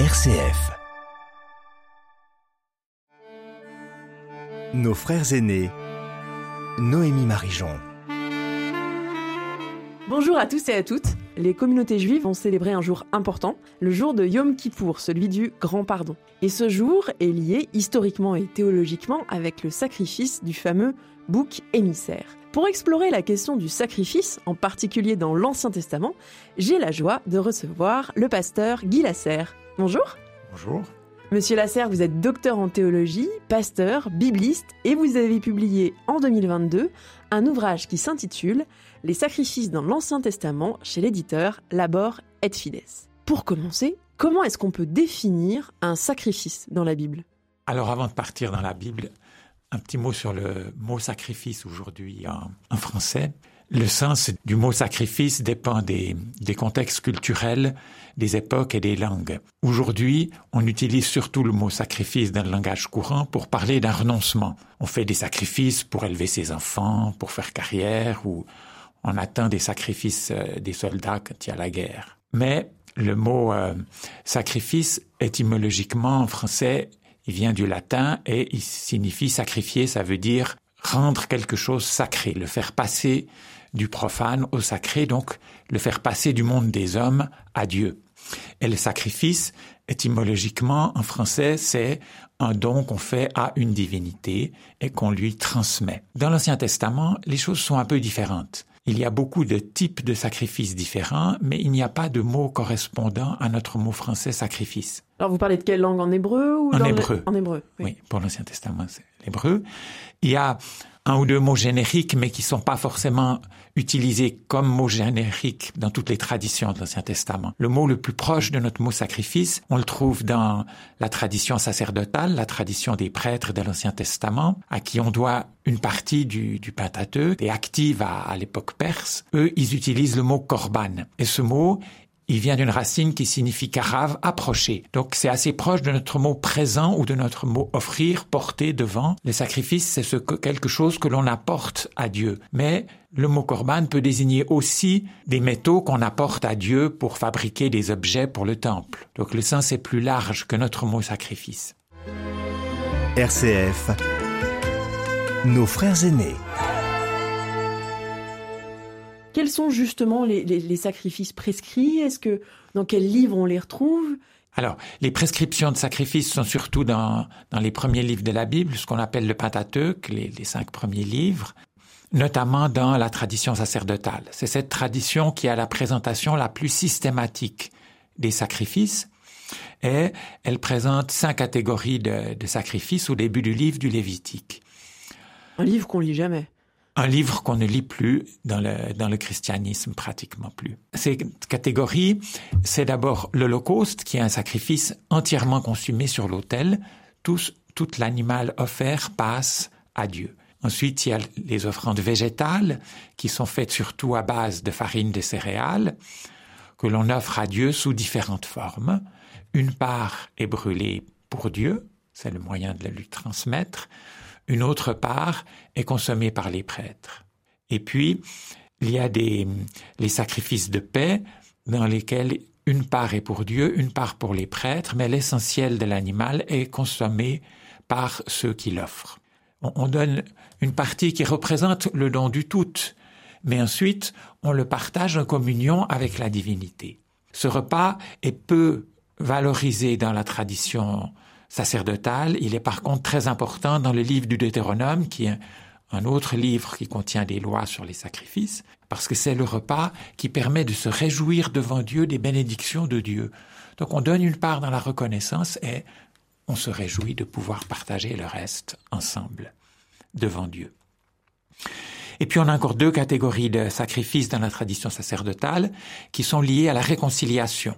RCF. Nos frères aînés. Noémie Marijon. Bonjour à tous et à toutes. Les communautés juives vont célébrer un jour important, le jour de Yom Kippour, celui du Grand Pardon. Et ce jour est lié historiquement et théologiquement avec le sacrifice du fameux bouc émissaire. Pour explorer la question du sacrifice, en particulier dans l'Ancien Testament, j'ai la joie de recevoir le pasteur Guy Lasserre. Bonjour. Bonjour. Monsieur Lasserre, vous êtes docteur en théologie, pasteur, bibliste et vous avez publié en 2022 un ouvrage qui s'intitule Les sacrifices dans l'Ancien Testament chez l'éditeur Labor et Fides. Pour commencer, comment est-ce qu'on peut définir un sacrifice dans la Bible? Alors avant de partir dans la Bible, un petit mot sur le mot sacrifice aujourd'hui en, français. Le sens du mot sacrifice dépend des, contextes culturels, des époques et des langues. Aujourd'hui, on utilise surtout le mot sacrifice dans le langage courant pour parler d'un renoncement. On fait des sacrifices pour élever ses enfants, pour faire carrière, ou on attend des sacrifices euh, des soldats quand il y a la guerre. Mais le mot euh, sacrifice, étymologiquement en français, il vient du latin et il signifie sacrifier, ça veut dire rendre quelque chose sacré, le faire passer du profane au sacré, donc le faire passer du monde des hommes à Dieu. Et le sacrifice, étymologiquement en français, c'est un don qu'on fait à une divinité et qu'on lui transmet. Dans l'Ancien Testament, les choses sont un peu différentes. Il y a beaucoup de types de sacrifices différents, mais il n'y a pas de mot correspondant à notre mot français sacrifice. Alors vous parlez de quelle langue? En hébreu ou En hébreu. En hébreu. Oui, pour l'Ancien Testament, c'est l'hébreu. Il y a un ou deux mots génériques, mais qui sont pas forcément utilisés comme mots génériques dans toutes les traditions de l'Ancien Testament. Le mot le plus proche de notre mot sacrifice, on le trouve dans la tradition sacerdotale, la tradition des prêtres de l'Ancien Testament, à qui on doit une partie du, du Pentateuque, et active à, à l'époque perse. Eux, ils utilisent le mot korban. Et ce mot, il vient d'une racine qui signifie carav, approcher. Donc c'est assez proche de notre mot présent ou de notre mot offrir, porter devant. Le sacrifice, c'est ce quelque chose que l'on apporte à Dieu. Mais le mot korban peut désigner aussi des métaux qu'on apporte à Dieu pour fabriquer des objets pour le temple. Donc le sens est plus large que notre mot sacrifice. RCF, nos frères aînés. Quels sont justement les, sacrifices prescrits? Est-ce que dans quels livres on les retrouve? Alors, les prescriptions de sacrifices sont surtout dans, dans les premiers livres de la Bible, ce qu'on appelle le Pentateuque, les, les cinq premiers livres, notamment dans la tradition sacerdotale. C'est cette tradition qui a la présentation la plus systématique des sacrifices, et elle présente cinq catégories de, de sacrifices au début du livre du Lévitique. Un livre qu'on lit jamais un livre qu'on ne lit plus dans le, dans le christianisme, pratiquement plus. Ces catégories, c'est d'abord l'Holocauste, qui est un sacrifice entièrement consumé sur l'autel. Tout, tout l'animal offert passe à Dieu. Ensuite, il y a les offrandes végétales, qui sont faites surtout à base de farine de céréales, que l'on offre à Dieu sous différentes formes. Une part est brûlée pour Dieu, c'est le moyen de la lui transmettre. Une autre part est consommée par les prêtres. Et puis, il y a des, les sacrifices de paix dans lesquels une part est pour Dieu, une part pour les prêtres, mais l'essentiel de l'animal est consommé par ceux qui l'offrent. On, donne une partie qui représente le don du tout, mais ensuite on le partage en communion avec la divinité. Ce repas est peu valorisé dans la tradition sacerdotal. Il est par contre très important dans le livre du Deutéronome, qui est un autre livre qui contient des lois sur les sacrifices, parce que c'est le repas qui permet de se réjouir devant Dieu des bénédictions de Dieu. Donc on donne une part dans la reconnaissance et on se réjouit de pouvoir partager le reste ensemble devant Dieu. Et puis on a encore deux catégories de sacrifices dans la tradition sacerdotale qui sont liées à la réconciliation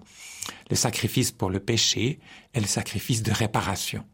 le sacrifice pour le péché et le sacrifice de réparation.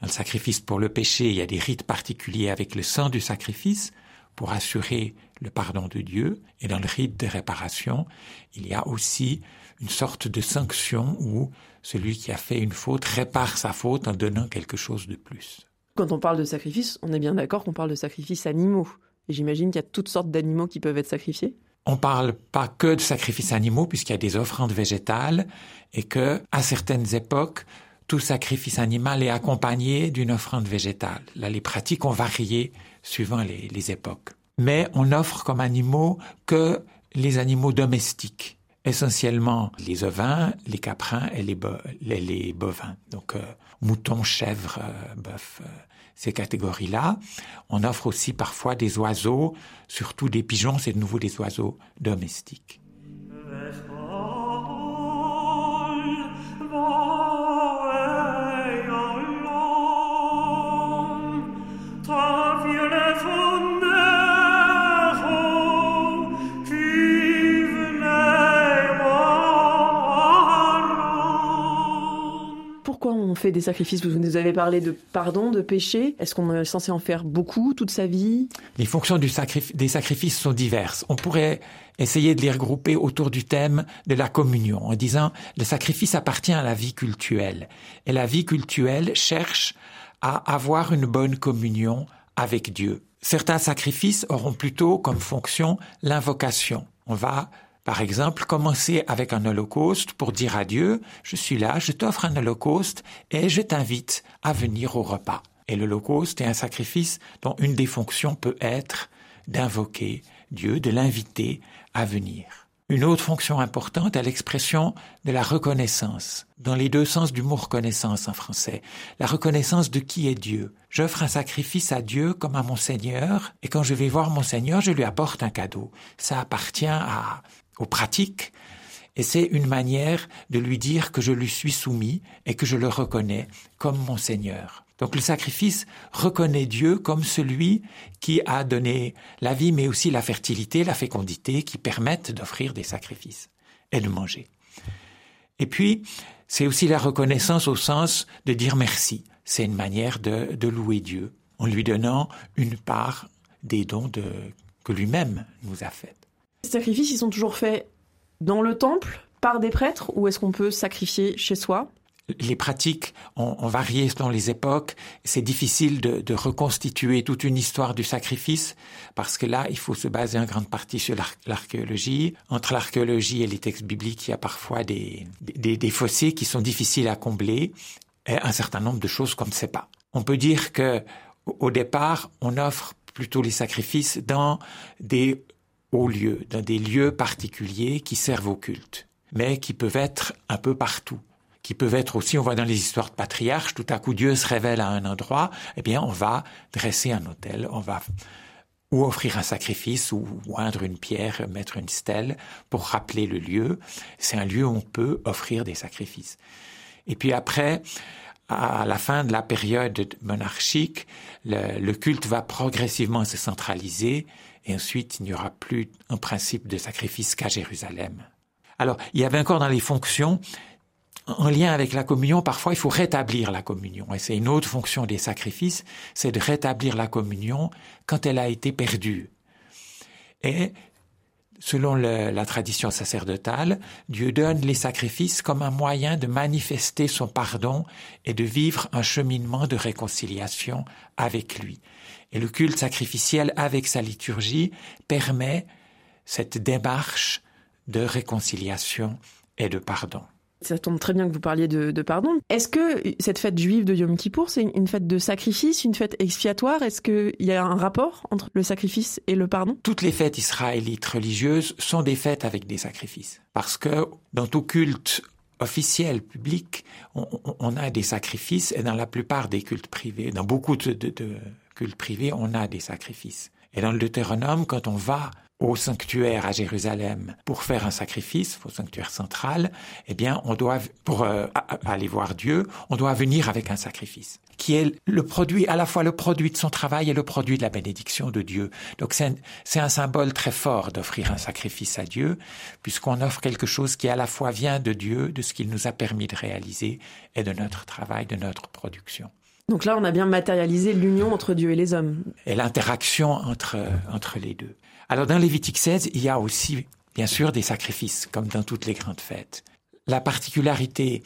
Dans le sacrifice pour le péché, il y a des rites particuliers avec le sang du sacrifice pour assurer le pardon de Dieu, et dans le rite de réparation, il y a aussi une sorte de sanction où celui qui a fait une faute répare sa faute en donnant quelque chose de plus. Quand on parle de sacrifice, on est bien d'accord qu'on parle de sacrifices animaux. J'imagine qu'il y a toutes sortes d'animaux qui peuvent être sacrifiés on parle pas que de sacrifices animaux puisqu'il y a des offrandes végétales et que, à certaines époques, tout sacrifice animal est accompagné d'une offrande végétale. Là, les pratiques ont varié suivant les, les époques. Mais on offre comme animaux que les animaux domestiques essentiellement les ovins, les caprins et les, bovins. Donc euh, moutons, chèvres, euh, bœufs, euh, ces catégories-là. On offre aussi parfois des oiseaux, surtout des pigeons, c'est de nouveau des oiseaux domestiques. Fait des sacrifices Vous nous avez parlé de pardon, de péché. Est-ce qu'on est censé en faire beaucoup toute sa vie? Les fonctions des sacrifices sont diverses. On pourrait essayer de les regrouper autour du thème de la communion en disant le sacrifice appartient à la vie cultuelle et la vie cultuelle cherche à avoir une bonne communion avec Dieu. Certains sacrifices auront plutôt comme fonction l'invocation. On va par exemple, commencer avec un holocauste pour dire à Dieu, je suis là, je t'offre un holocauste et je t'invite à venir au repas. Et l'holocauste est un sacrifice dont une des fonctions peut être d'invoquer Dieu, de l'inviter à venir. Une autre fonction importante est l'expression de la reconnaissance, dans les deux sens du mot reconnaissance en français. La reconnaissance de qui est Dieu. J'offre un sacrifice à Dieu comme à mon Seigneur, et quand je vais voir mon Seigneur, je lui apporte un cadeau. Ça appartient à aux pratiques, et c'est une manière de lui dire que je lui suis soumis et que je le reconnais comme mon Seigneur. Donc le sacrifice reconnaît Dieu comme celui qui a donné la vie, mais aussi la fertilité, la fécondité, qui permettent d'offrir des sacrifices et de manger. Et puis, c'est aussi la reconnaissance au sens de dire merci. C'est une manière de, de, louer Dieu en lui donnant une part des dons de, que lui-même nous a faits. Les sacrifices, ils sont toujours faits dans le temple, par des prêtres, ou est-ce qu'on peut sacrifier chez soi? Les pratiques ont, varié selon les époques. C'est difficile de, reconstituer toute une histoire du sacrifice parce que là, il faut se baser en grande partie sur l'archéologie. Entre l'archéologie et les textes bibliques, il y a parfois des, des, fossés qui sont difficiles à combler et un certain nombre de choses qu'on ne sait pas. On peut dire que au départ, on offre plutôt les sacrifices dans des hauts lieux, dans des lieux particuliers qui servent au culte, mais qui peuvent être un peu partout qui peuvent être aussi, on voit dans les histoires de patriarches, tout à coup Dieu se révèle à un endroit, eh bien on va dresser un autel, on va ou offrir un sacrifice, ou oindre une pierre, mettre une stèle pour rappeler le lieu. C'est un lieu où on peut offrir des sacrifices. Et puis après, à la fin de la période monarchique, le culte va progressivement se centraliser et ensuite il n'y aura plus un principe de sacrifice qu'à Jérusalem. Alors, il y avait encore dans les fonctions, en lien avec la communion, parfois il faut rétablir la communion. Et c'est une autre fonction des sacrifices, c'est de rétablir la communion quand elle a été perdue. Et selon la tradition sacerdotale, Dieu donne les sacrifices comme un moyen de manifester son pardon et de vivre un cheminement de réconciliation avec lui. Et le culte sacrificiel avec sa liturgie permet cette démarche de réconciliation et de pardon. Ça tombe très bien que vous parliez de, pardon. Est-ce que cette fête juive de Yom Kippour, c'est une fête de sacrifice, une fête expiatoire? Est-ce qu'il y a un rapport entre le sacrifice et le pardon? Toutes les fêtes israélites religieuses sont des fêtes avec des sacrifices. Parce que dans tout culte officiel, public, on, a des sacrifices et dans la plupart des cultes privés, dans beaucoup de, de, de culte privé, on a des sacrifices. Et dans le Deutéronome, quand on va au sanctuaire à Jérusalem pour faire un sacrifice, au sanctuaire central, eh bien, on doit, pour euh, aller voir Dieu, on doit venir avec un sacrifice, qui est le produit, à la fois le produit de son travail et le produit de la bénédiction de Dieu. Donc c'est un, un symbole très fort d'offrir un sacrifice à Dieu, puisqu'on offre quelque chose qui à la fois vient de Dieu, de ce qu'il nous a permis de réaliser, et de notre travail, de notre production. Donc là, on a bien matérialisé l'union entre Dieu et les hommes. Et l'interaction entre, entre les deux. Alors dans Lévitique 16, il y a aussi, bien sûr, des sacrifices, comme dans toutes les grandes fêtes. La particularité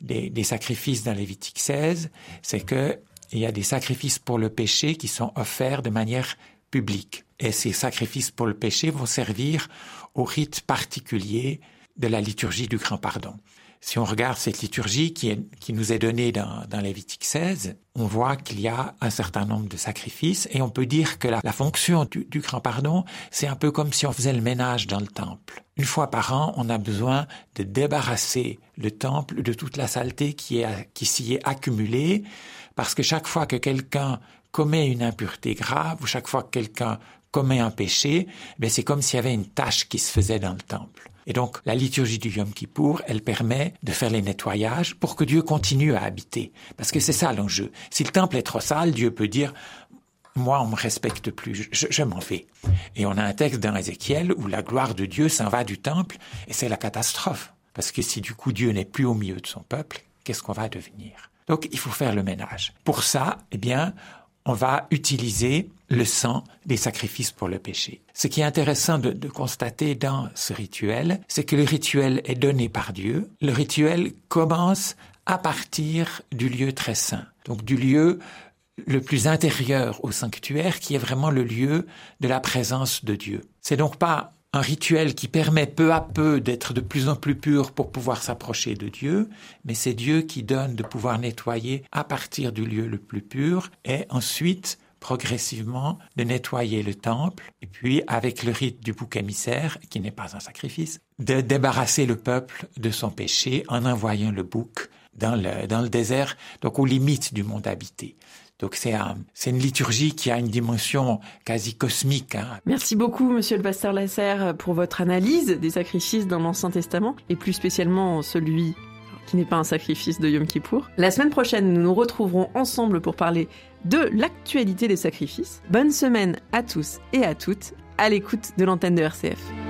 des, sacrifices dans Lévitique 16, c'est que il y a des sacrifices pour le péché qui sont offerts de manière public. Et ces sacrifices pour le péché vont servir au rite particulier de la liturgie du grand pardon. Si on regarde cette liturgie qui, nous est donnée dans, Lévitique 16, on voit qu'il y a un certain nombre de sacrifices et on peut dire que la, fonction du, grand pardon, c'est un peu comme si on faisait le ménage dans le temple. Une fois par an, on a besoin de débarrasser le temple de toute la saleté qui, qui s'y est accumulée parce que chaque fois que quelqu'un commet une impureté grave ou chaque fois que quelqu'un commet un péché, ben c'est comme s'il y avait une tâche qui se faisait dans le temple. Et donc, la liturgie du Yom Kippour, elle permet de faire les nettoyages pour que Dieu continue à habiter. Parce que c'est ça l'enjeu. Si le temple est trop sale, Dieu peut dire, moi, on me respecte plus, je, je m'en vais. Et on a un texte dans Ézéchiel où la gloire de Dieu s'en va du temple et c'est la catastrophe. Parce que si du coup Dieu n'est plus au milieu de son peuple, qu'est-ce qu'on va devenir? Donc, il faut faire le ménage. Pour ça, eh bien, on va utiliser le sang des sacrifices pour le péché. Ce qui est intéressant de, de constater dans ce rituel, c'est que le rituel est donné par Dieu. Le rituel commence à partir du lieu très saint, donc du lieu le plus intérieur au sanctuaire, qui est vraiment le lieu de la présence de Dieu. C'est donc pas un rituel qui permet peu à peu d'être de plus en plus pur pour pouvoir s'approcher de Dieu, mais c'est Dieu qui donne de pouvoir nettoyer à partir du lieu le plus pur et ensuite progressivement de nettoyer le temple et puis avec le rite du bouc émissaire qui n'est pas un sacrifice de débarrasser le peuple de son péché en envoyant le bouc dans le, dans le désert donc aux limites du monde habité donc c'est un, c'est une liturgie qui a une dimension quasi cosmique. Hein. Merci beaucoup, Monsieur le pasteur Lasserre, pour votre analyse des sacrifices dans l'Ancien Testament et plus spécialement celui qui n'est pas un sacrifice de Yom Kippour. La semaine prochaine, nous nous retrouverons ensemble pour parler de l'actualité des sacrifices. Bonne semaine à tous et à toutes à l'écoute de l'antenne de RCF.